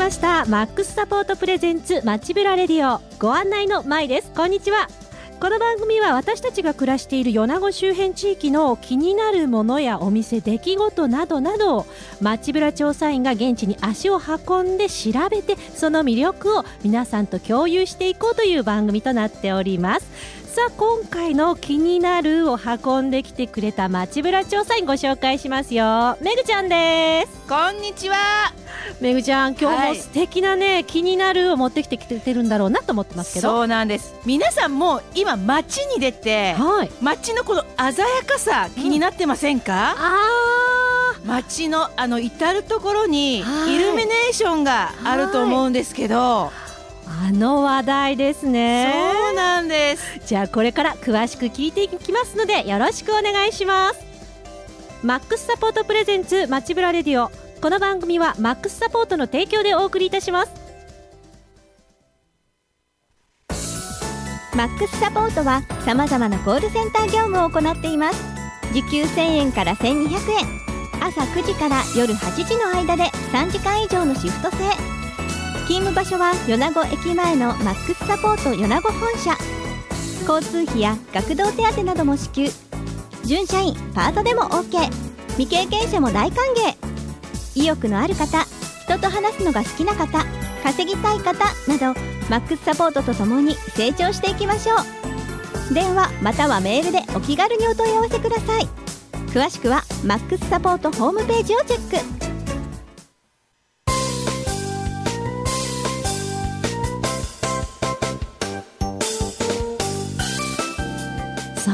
ました。マックスサポートプレゼンツ街ブラレディオ。ご案内のまいです。こんにちは。この番組は私たちが暮らしている米子周辺地域の気になるものやお店出来事などなど街ブラ調査員が現地に足を運んで調べてその魅力を皆さんと共有していこうという番組となっております。あ今回の気になるを運んできてくれた街ブラ調査員ご紹介しますよ。めぐちゃんです。こんにちは。めぐちゃん今日も素敵なね、はい、気になるを持ってきてくれてるんだろうなと思ってますけど。そうなんです。皆さんも今街に出て、はい、街のこの鮮やかさ気になってませんか、うん、ああ街のあの至る所にイルミネーションがあると思うんですけど、はいあの話題ですね。そうなんです。じゃあこれから詳しく聞いていきますのでよろしくお願いします。マックスサポートプレゼンツ街ブラレディオ。この番組はマックスサポートの提供でお送りいたします。マックスサポートはさまざまなコールセンター業務を行っています。時給1000円から1200円。朝9時から夜8時の間で3時間以上のシフト制勤務場所は米子駅前のマックスサポート米子本社。交通費や学童手当なども支給。準社員パートでも OK 未経験者も大歓迎。意欲のある方人と話すのが好きな方稼ぎたい方などマックスサポートとともに成長していきましょう。電話またはメールでお気軽にお問い合わせください。詳しくはマックスサポートホームページをチェック。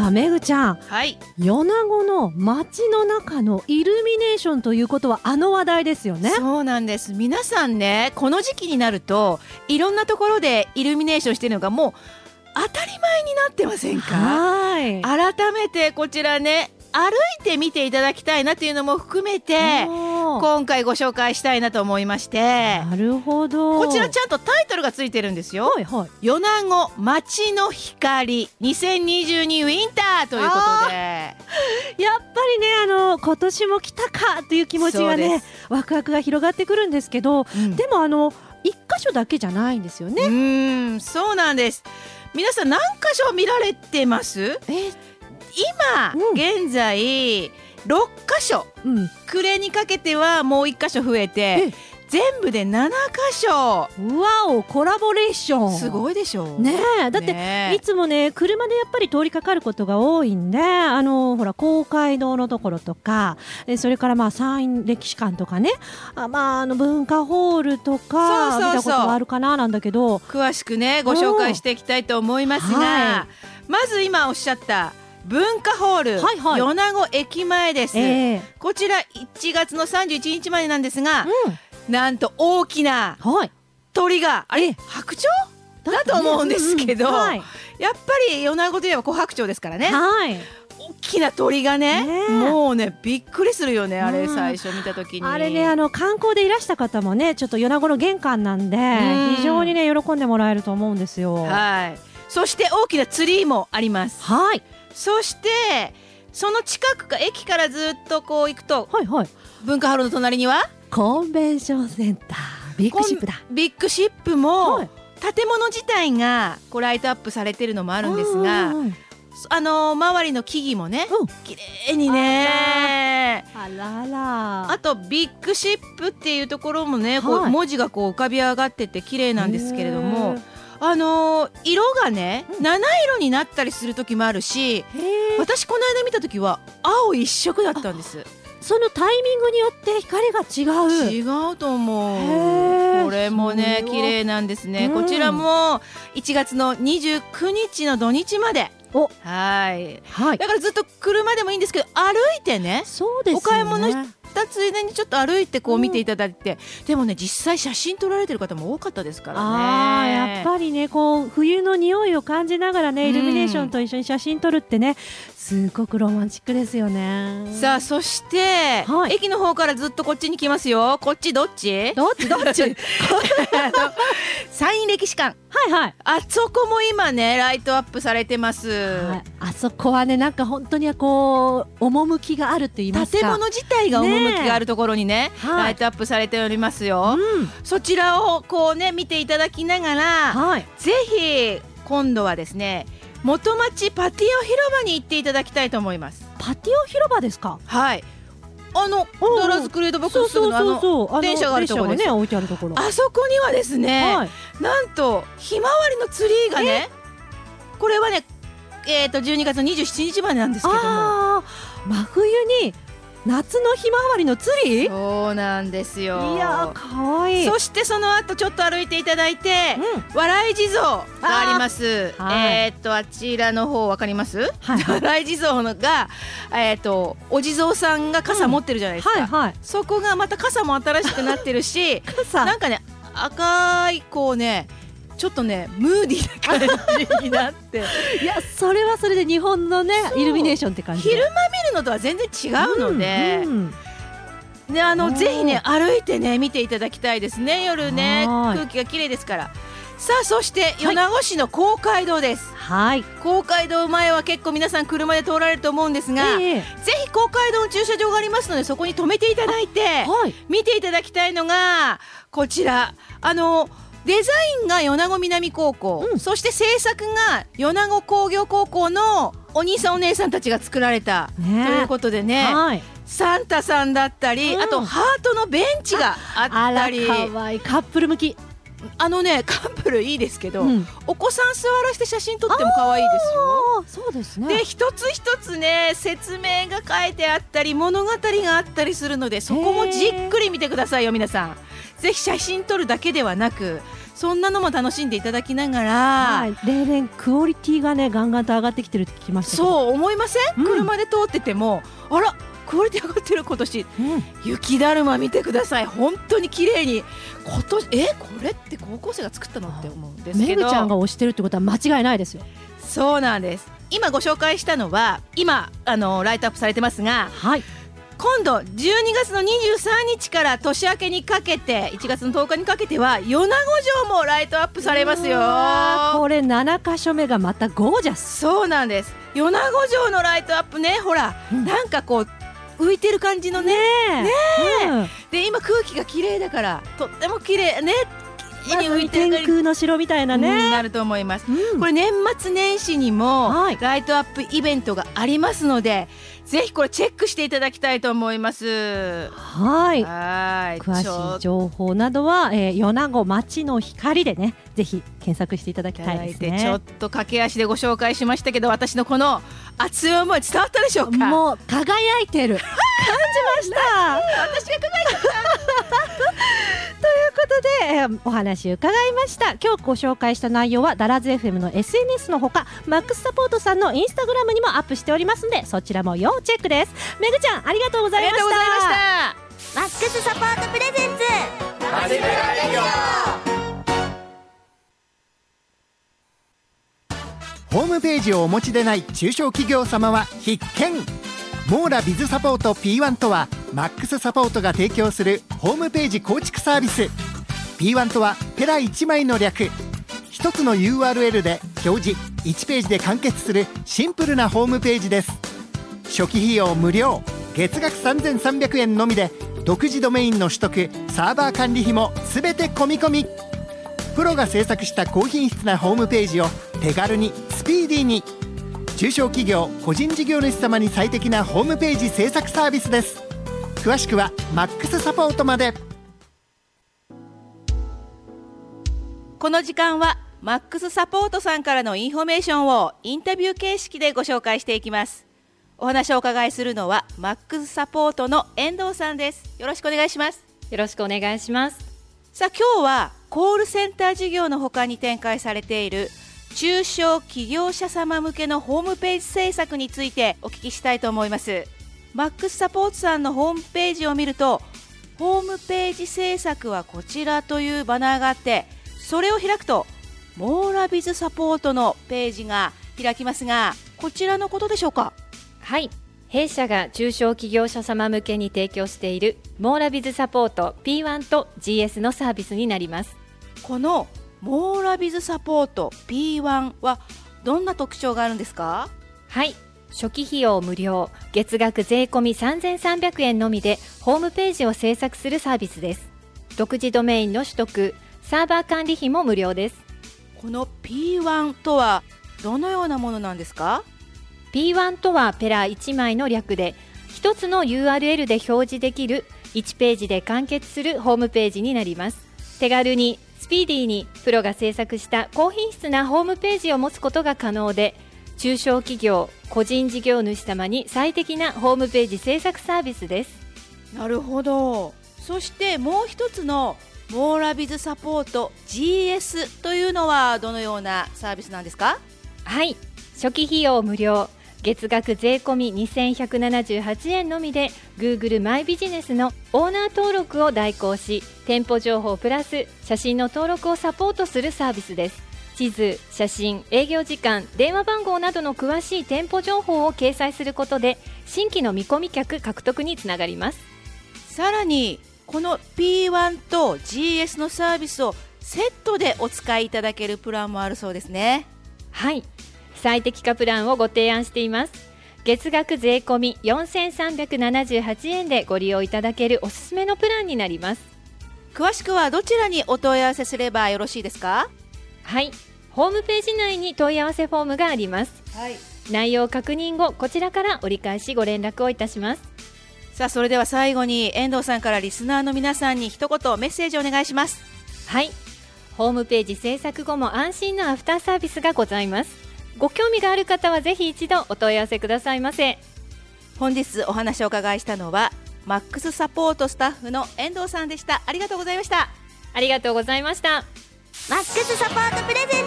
さあめぐちゃん、はい、米子の街の中のイルミネーションということはあの話題ですよね。そうなんです。皆さんねこの時期になるといろんなところでイルミネーションしてるのがもう当たり前になってませんか？はい。改めてこちらね歩いて見ていただきたいなというのも含めて今回ご紹介したいなと思いまして。なるほど。こちらちゃんとタイトルがついてるんですよ。はいはい、米子街の光2022ウィンターということで。やっぱりねあの今年も来たかという気持ちがねワクワクが広がってくるんですけど、うん、でもあの一箇所だけじゃないんですよね。うんそうなんです。皆さん何箇所見られてます？え今、うん、現在6箇所、うん、暮れにかけてはもう1箇所増えて全部で7箇所。わおコラボレーション。すごいでしょ。うねだって、ね、いつもね車でやっぱり通りかかることが多いんであのほら公会堂のところとかそれからまあ山陰歴史館とかね。あまああの文化ホールとか見たことがあるかななんだけど。詳しくねご紹介していきたいと思いますが、はい、まず今おっしゃった文化ホール、はいはい、米子駅前です、えー、こちら1月の31日までなんですが、うん、なんと大きな鳥が、はい、あれ白鳥？だと思うんですけど、うんはい、やっぱり米子といえば琥珀鳥ですからね。はい。大きな鳥がね、ね、もうねびっくりするよねあれ最初見た時に、あれねあの観光でいらした方もねちょっと米子の玄関なんで、非常にね喜んでもらえると思うんですよ。はい。そして大きなツリーもあります。はいそしてその近くか駅からずっとこう行くと、はいはい、文化ホールの隣には？コンベンションセンター。ビッグシップだ。ビッグシップも、はい、建物自体がこうライトアップされてるのもあるんですが、あのー、周りの木々もね、うん、綺麗にね。あら。らあとビッグシップっていうところもね、こう文字がこう浮かび上がってて綺麗なんですけれども。あのー、色がね、うん、七色になったりする時もあるし私この間見た時は青一色だったんです。そのタイミングによって光が違う。違うと思う。これもね綺麗なんですね、うん、こちらも1月の29日の土日まではい、はい、だからずっと車でもいいんですけど歩いてねそうです、ね、お買い物ったついでにちょっと歩いてこう見ていただいて、うん、でもね実際写真撮られてる方も多かったですからね。あやっぱりねこう冬の匂いを感じながらねイルミネーションと一緒に写真撮るってねすごくロマンチックですよね。さあそして、はい、駅の方からずっとこっちに来ますよ。こっちどっち？どっち？どっち？山陰歴史館。はいはい。あそこも今ねライトアップされてます、はい、あそこはねなんか本当にこう趣があるって言いますか。建物自体が趣があるところにね、ね、ライトアップされておりますよ、うん、そちらをこうね見ていただきながら、はい、ぜひ今度はですね元町パティオ広場に行っていただきたいと思います。パティオ広場ですか？はいあのドラズクレードボックスすぐのあの電車があるところね置いてあるところ。あそこにはですね、はい、なんとひまわりのツリーがねこれはねえっ、ー、と12月27日までなんですけども。真冬に夏のひまわりのツリー？そうなんですよ。いや可愛いそしてその後ちょっと歩いていただいて、うん、笑い地蔵があります。えっとあちらの方わかります、はい、笑い地蔵のがえー、っとお地蔵さんが傘持ってるじゃないですか、うん。はいはい、そこがまた傘も新しくなってるし なんかね赤いこうねちょっとねムーディーな感じになって。いやそれはそれで日本のねイルミネーションって感じ昼間見るのとは全然違うので、うんうん、ねあのぜひね歩いてね見ていただきたいですね夜ね。空気が綺麗ですから。さあそして米子市の公会堂です。はい。公会堂前は結構皆さん車で通られると思うんですが、えー、ぜひ公会堂の駐車場がありますのでそこに止めていただいて、はい、見ていただきたいのがこちら。あのデザインが米子南高校、うん、そして制作が米子工業高校のお兄さんお姉さんたちが作られた、ね、ということでね、はい、サンタさんだったり、うん、あとハートのベンチがあったり。かわいい。カップル向き。あのね カップルいいですけど、うん、お子さん座らせて写真撮っても可愛いですよ。そうですね。で一つ一つね説明が書いてあったり物語があったりするのでそこもじっくり見てくださいよ皆さん。ぜひ写真撮るだけではなくそんなのも楽しんでいただきながら、はい、例年クオリティがねガンガンと上がってきてるって聞きましたそう思いません、うん、車で通っててもあらクオリティ上がってる今年、うん、雪だるま見てください。本当に綺麗に。今年え？これって高校生が作ったのって思うんですけど。めぐちゃんが推してるってことは間違いないですよ。そうなんです。今ご紹介したのは今あのライトアップされてますが、はい、今度12月の23日から年明けにかけて1月の10日にかけては米子城もライトアップされますよ。これ7か所目がまたゴージャス。そうなんです。米子城のライトアップねほら、うん、なんかこう浮いてる感じのね。ねえ、うん、で今空気が綺麗だからとっても綺麗ね。天空の城みたいなね、なると思います、うん、これ年末年始にもライトアップイベントがありますので、ぜひこれチェックしていただきたいと思います。はい。はい。詳しい情報などは、えー、米子町の光でねぜひ検索していただきたいですね。ちょっと駆け足でご紹介しましたけど私のこの熱い思い伝わったでしょうか？もう輝いてる。感じました。私が輝いてたことで、えー、お話伺いました。今日ご紹介した内容はダラズ FM の SNS のほかマックスサポートさんのインスタグラムにもアップしておりますのでそちらも要チェックです。めぐちゃんありがとうございました。マックスサポートプレゼンツ。ホームページをお持ちでない中小企業様は必見モーラビズサポート P1 とはマックスサポートが提供するホームページ構築サービス。P1 とはペラ1枚の略。一つの URL で表示1ページで完結するシンプルなホームページです。初期費用無料月額3300円のみで独自ドメインの取得サーバー管理費も全て込み込み。プロが制作した高品質なホームページを手軽にスピーディーに。中小企業個人事業主様に最適なホームページ制作サービスです。詳しくはマックスサポートまで。この時間はマックスサポートさんからのインフォメーションをインタビュー形式でご紹介していきます。お話をお伺いするのはマックスサポートの遠藤さんです。よろしくお願いします。よろしくお願いします。さあ今日はコールセンター事業のほかに展開されている中小企業者様向けのホームページ制作についてお聞きしたいと思います。マックスサポーツさんのホームページを見るとホームページ制作はこちらというバナーがあってそれを開くとモーラビズサポートのページが開きますがこちらのことでしょうか？はい。弊社が中小企業者様向けに提供しているモーラビズサポート P1 と GS のサービスになります。このモーラビズサポート P1 はどんな特徴があるんですか？はい。初期費用無料月額税込3300円のみでホームページを制作するサービスです。独自ドメインの取得サーバー管理費も無料です。この P1 とはどのようなものなんですか？P1 とはペラ1枚の略で1つの URL で表示できる1ページで完結するホームページになります。手軽にスピーディーにプロが制作した高品質なホームページを持つことが可能で中小企業個人事業主様に最適なホームページ制作サービスです。なるほど。そしてもう一つのモーラビズサポート GS というのはどのようなサービスなんですか？はい。初期費用無料月額税込2178円のみで Google マイビジネスのオーナー登録を代行し店舗情報プラス写真の登録をサポートするサービスです。地図、写真、営業時間、電話番号などの詳しい店舗情報を掲載することで新規の見込み客獲得につながります。さらにこの P1 と GS のサービスをセットでお使いいただけるプランもあるそうですね。はい最適化プランをご提案しています。月額税込4378円でご利用いただけるおすすめのプランになります。詳しくはどちらにお問い合わせすればよろしいですか？はい。ホームページ内に問い合わせフォームがあります、はい、内容確認後こちらから折り返しご連絡をいたします。さあそれでは最後に遠藤さんからリスナーの皆さんに一言メッセージお願いします。はい。ホームページ制作後も安心のアフターサービスがございますご興味がある方はぜひ一度お問い合わせくださいませ。本日お話を伺いしたのはマックスサポートスタッフの遠藤さんでした。ありがとうございました。ありがとうござさいました。マックスサポートプレゼン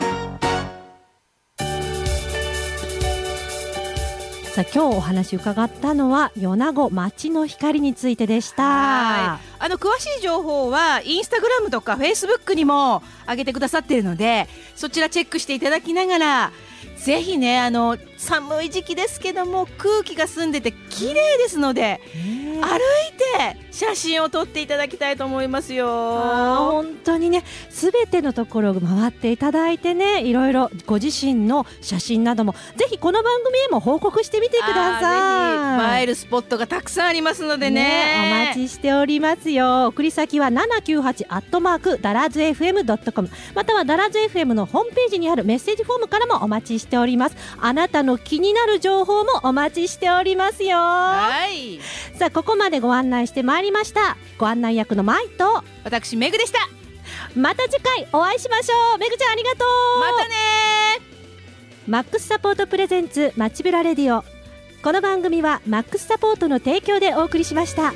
ツさあ今日お話伺ったのは米子町の光についてでした。あの詳しい情報はインスタグラムとかフェイスブックにも上げてくださっているのでそちらチェックしていただきながらぜひねあの寒い時期ですけども空気が澄んでて綺麗ですので、歩いて写真を撮っていただきたいと思いますよ。本当にねすべてのところを回っていただいてねいろいろご自身の写真などもぜひこの番組へも報告してみてください。映えるスポットがたくさんありますのでね、ね、お待ちしておりますよ。送り先は798アットマークダラズ FM.com またはダラズ FM のホームページにあるメッセージフォームからもお待ちしております。あなたの気になる情報もお待ちしておりますよ。はい。さあここまでご案内してまいりました。ご案内役のマイと私メグでした。また次回お会いしましょう。メグちゃんありがとう。またね。マックスサポートプレゼンツ街ブラレディオ。この番組はマックスサポートの提供でお送りしました。